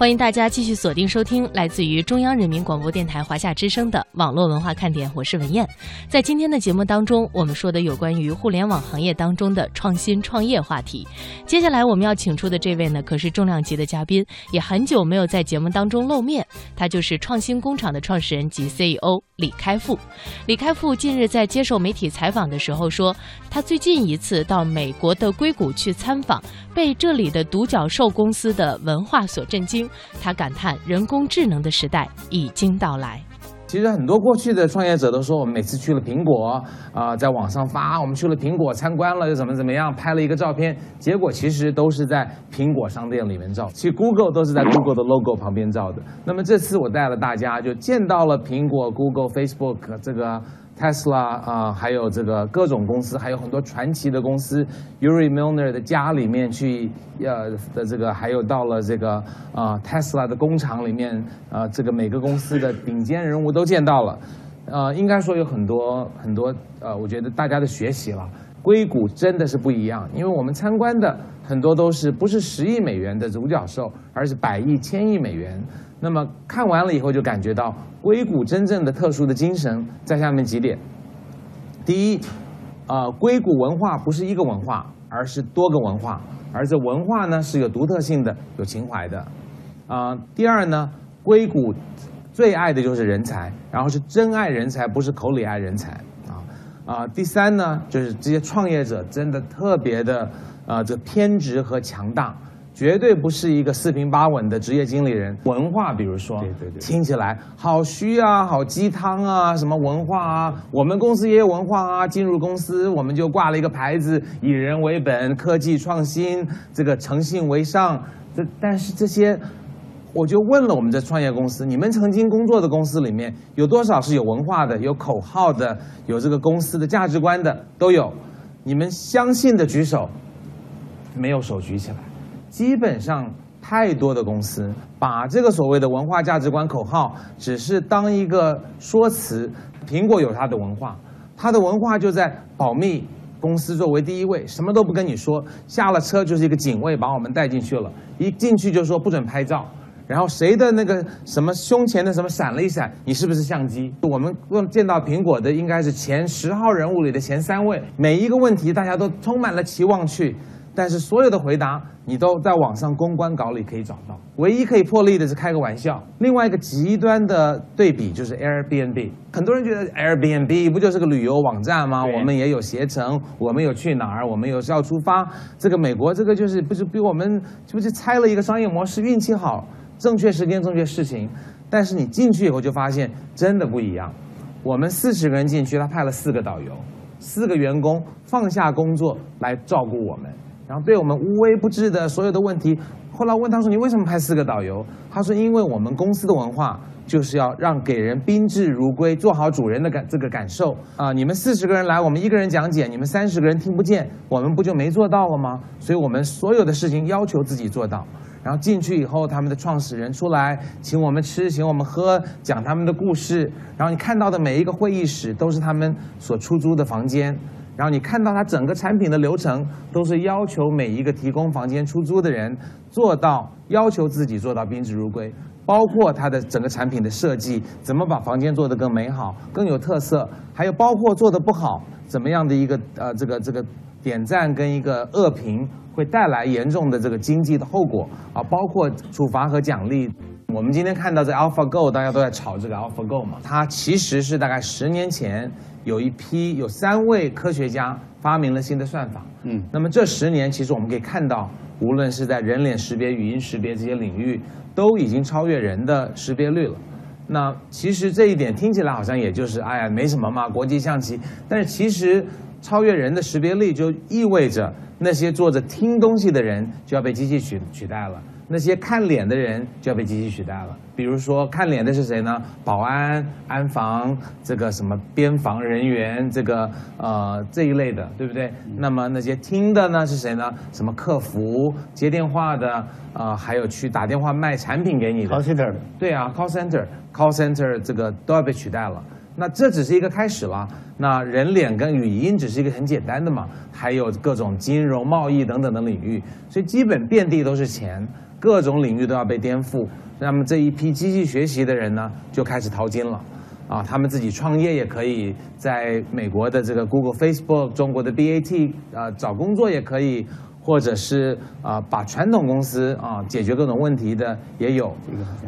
欢迎大家继续锁定收听来自于中央人民广播电台华夏之声的网络文化看点，我是文燕。在今天的节目当中，我们说的有关于互联网行业当中的创新创业话题。接下来我们要请出的这位呢，可是重量级的嘉宾，也很久没有在节目当中露面。他就是创新工厂的创始人及 CEO 李开复。李开复近日在接受媒体采访的时候说，他最近一次到美国的硅谷去参访，被这里的独角兽公司的文化所震惊。他感叹：“人工智能的时代已经到来。”其实很多过去的创业者都说，我们每次去了苹果啊，在网上发我们去了苹果参观了，又怎么怎么样，拍了一个照片，结果其实都是在苹果商店里面照。其实 Google 都是在 Google 的 logo 旁边照的。那么这次我带了大家，就见到了苹果、Google、Facebook 这个。Tesla 啊，还有这个各种公司，还有很多传奇的公司。Uri Milner 的家里面去，呃的这个，还有到了这个啊 Tesla 的工厂里面，啊这个每个公司的顶尖人物都见到了。啊，应该说有很多很多，呃，我觉得大家的学习了。硅谷真的是不一样，因为我们参观的很多都是不是十亿美元的独角兽，而是百亿、千亿美元。那么看完了以后，就感觉到硅谷真正的特殊的精神在下面几点：第一，啊，硅谷文化不是一个文化，而是多个文化，而这文化呢是有独特性的、有情怀的。啊，第二呢，硅谷最爱的就是人才，然后是真爱人才，不是口里爱人才。啊啊，第三呢，就是这些创业者真的特别的啊，这偏执和强大。绝对不是一个四平八稳的职业经理人。文化，比如说，对对对听起来好虚啊，好鸡汤啊，什么文化啊？我们公司也有文化啊。进入公司，我们就挂了一个牌子，以人为本，科技创新，这个诚信为上。这但是这些，我就问了我们这创业公司，你们曾经工作的公司里面有多少是有文化的、有口号的、有这个公司的价值观的？都有。你们相信的举手，没有手举起来。基本上，太多的公司把这个所谓的文化价值观口号，只是当一个说辞。苹果有它的文化，它的文化就在保密，公司作为第一位，什么都不跟你说。下了车就是一个警卫把我们带进去了，一进去就说不准拍照。然后谁的那个什么胸前的什么闪了一闪，你是不是相机？我们见到苹果的应该是前十号人物里的前三位，每一个问题大家都充满了期望去。但是所有的回答你都在网上公关稿里可以找到，唯一可以破例的是开个玩笑。另外一个极端的对比就是 Airbnb，很多人觉得 Airbnb 不就是个旅游网站吗？我们也有携程，我们有去哪儿，我们有是要出发。这个美国这个就是不是比我们是不是拆了一个商业模式？运气好，正确时间正确事情。但是你进去以后就发现真的不一样。我们四十个人进去，他派了四个导游，四个员工放下工作来照顾我们。然后对我们无微不至的所有的问题，后来问他说：“你为什么派四个导游？”他说：“因为我们公司的文化就是要让给人宾至如归，做好主人的感这个感受啊！你们四十个人来，我们一个人讲解，你们三十个人听不见，我们不就没做到了吗？所以我们所有的事情要求自己做到。然后进去以后，他们的创始人出来请我们吃，请我们喝，讲他们的故事。然后你看到的每一个会议室都是他们所出租的房间。”然后你看到它整个产品的流程，都是要求每一个提供房间出租的人做到要求自己做到宾至如归，包括它的整个产品的设计，怎么把房间做得更美好、更有特色，还有包括做得不好，怎么样的一个呃这个这个点赞跟一个恶评会带来严重的这个经济的后果啊，包括处罚和奖励。我们今天看到这 AlphaGo，大家都在炒这个 AlphaGo 嘛，它其实是大概十年前。有一批有三位科学家发明了新的算法，嗯，那么这十年其实我们可以看到，无论是在人脸识别、语音识别这些领域，都已经超越人的识别率了。那其实这一点听起来好像也就是哎呀没什么嘛，国际象棋。但是其实超越人的识别力就意味着那些坐着听东西的人就要被机器取取代了。那些看脸的人就要被机器取代了。比如说看脸的是谁呢？保安、安防，这个什么边防人员，这个呃这一类的，对不对？那么那些听的呢是谁呢？什么客服、接电话的，啊，还有去打电话卖产品给你的 call center。对啊，call center，call center 这个都要被取代了。那这只是一个开始了。那人脸跟语音只是一个很简单的嘛，还有各种金融、贸易等等的领域，所以基本遍地都是钱。各种领域都要被颠覆。那么这一批机器学习的人呢，就开始淘金了，啊，他们自己创业也可以，在美国的这个 Google、Facebook、中国的 BAT 啊找工作也可以，或者是啊把传统公司啊解决各种问题的也有，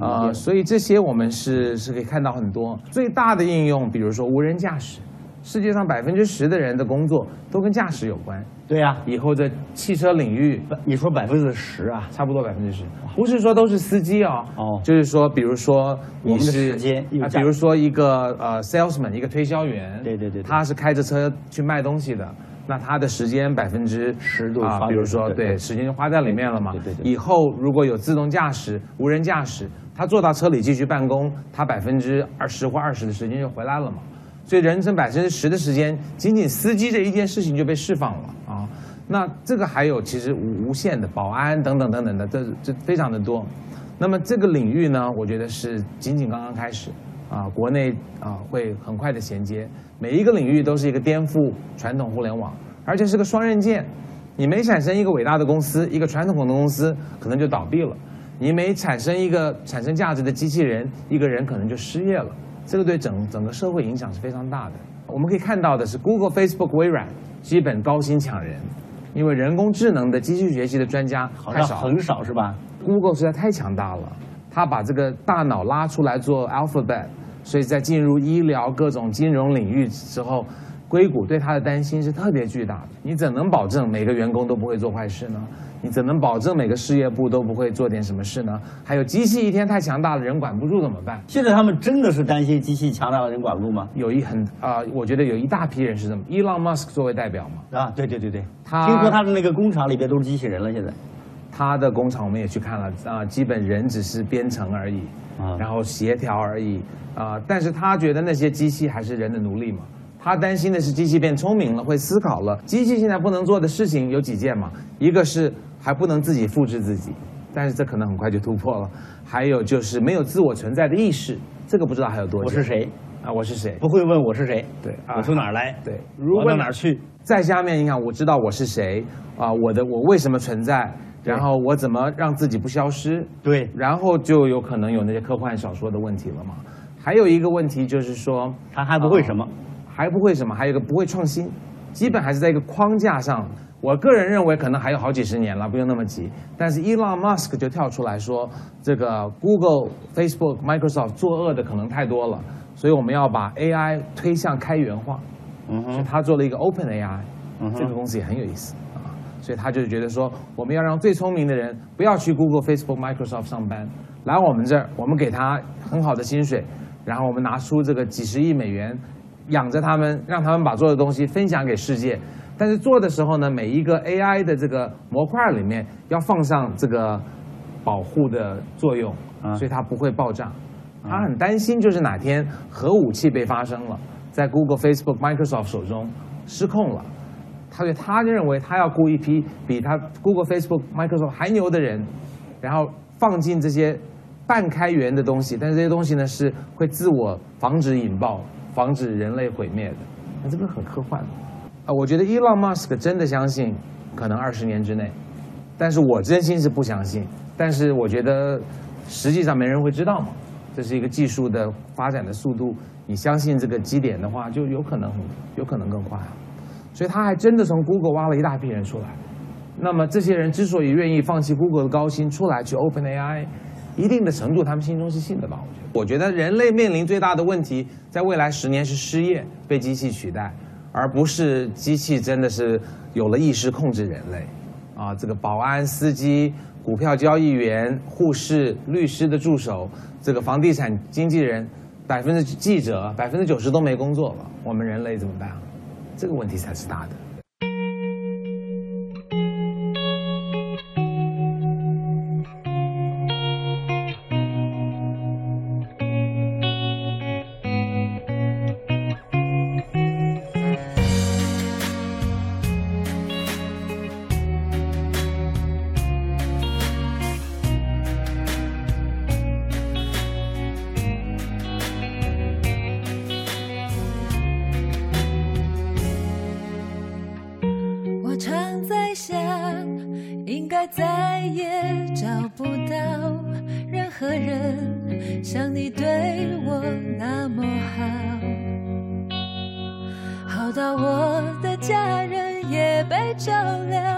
啊，所以这些我们是是可以看到很多。最大的应用，比如说无人驾驶。世界上百分之十的人的工作都跟驾驶有关。对呀，以后的汽车领域，你说百分之十啊，差不多百分之十，不是说都是司机啊。哦，就是说，比如说我们的时间，比如说一个呃 salesman，一个推销员，对对对，他是开着车去卖东西的，那他的时间百分之十度啊，比如说对，时间就花在里面了嘛。对对对。以后如果有自动驾驶、无人驾驶，他坐到车里继续办公，他百分之二十或二十的时间就回来了嘛。所以人生百分之十的时间，仅仅司机这一件事情就被释放了啊！那这个还有其实无无限的保安等等等等的，这这非常的多。那么这个领域呢，我觉得是仅仅刚刚开始啊，国内啊会很快的衔接。每一个领域都是一个颠覆传统互联网，而且是个双刃剑。你没产生一个伟大的公司，一个传统的公司可能就倒闭了；你没产生一个产生价值的机器人，一个人可能就失业了。这个对整整个社会影响是非常大的。我们可以看到的是，Google、Facebook、微软基本高薪抢人，因为人工智能的机器学习的专家太少，很少是吧？Google 实在太强大了，他把这个大脑拉出来做 Alphabet，所以在进入医疗各种金融领域之后，硅谷对他的担心是特别巨大的。你怎能保证每个员工都不会做坏事呢？你怎能保证每个事业部都不会做点什么事呢？还有机器一天太强大了，人管不住怎么办？现在他们真的是担心机器强大了，人管不住吗？有一很啊，我觉得有一大批人是这么。Elon Musk 作为代表嘛，啊，对对对对，他听说他的那个工厂里边都是机器人了，现在。他的工厂我们也去看了啊，基本人只是编程而已，啊，然后协调而已啊，但是他觉得那些机器还是人的奴隶嘛。他担心的是机器变聪明了，会思考了。机器现在不能做的事情有几件嘛？一个是。还不能自己复制自己，但是这可能很快就突破了。还有就是没有自我存在的意识，这个不知道还有多久。我是谁啊？我是谁？不会问我是谁？对，我从哪儿来？对，我到哪儿去？在下面你看，我知道我是谁啊？我的我为什么存在？然后我怎么让自己不消失？对，然后就有可能有那些科幻小说的问题了嘛？还有一个问题就是说，他还不会什么？还不会什么？还有一个不会创新，基本还是在一个框架上。我个人认为可能还有好几十年了，不用那么急。但是 Elon Musk 就跳出来说，这个 Google、Facebook、Microsoft 作恶的可能太多了，所以我们要把 AI 推向开源化。嗯哼，他做了一个 Open AI，这个公司也很有意思啊。所以他就觉得说，我们要让最聪明的人不要去 Google、Facebook、Microsoft 上班，来我们这儿，我们给他很好的薪水，然后我们拿出这个几十亿美元养着他们，让他们把做的东西分享给世界。但是做的时候呢，每一个 AI 的这个模块里面要放上这个保护的作用，所以它不会爆炸。他很担心，就是哪天核武器被发生了，在 Google、Facebook、Microsoft 手中失控了，他就他认为他要雇一批比他 Google、Facebook、Microsoft 还牛的人，然后放进这些半开源的东西，但是这些东西呢是会自我防止引爆、防止人类毁灭的。那这个很科幻。啊，我觉得 Elon Musk 真的相信，可能二十年之内，但是我真心是不相信。但是我觉得，实际上没人会知道嘛。这是一个技术的发展的速度，你相信这个基点的话，就有可能有可能更快。所以他还真的从 Google 挖了一大批人出来。那么这些人之所以愿意放弃 Google 的高薪出来去 Open AI，一定的程度他们心中是信的吧？我觉得，我觉得人类面临最大的问题，在未来十年是失业，被机器取代。而不是机器真的是有了意识控制人类，啊，这个保安、司机、股票交易员、护士、律师的助手，这个房地产经纪人，百分之记者百分之九十都没工作了，我们人类怎么办啊？这个问题才是大的。再也找不到任何人像你对我那么好，好到我的家人也被照料，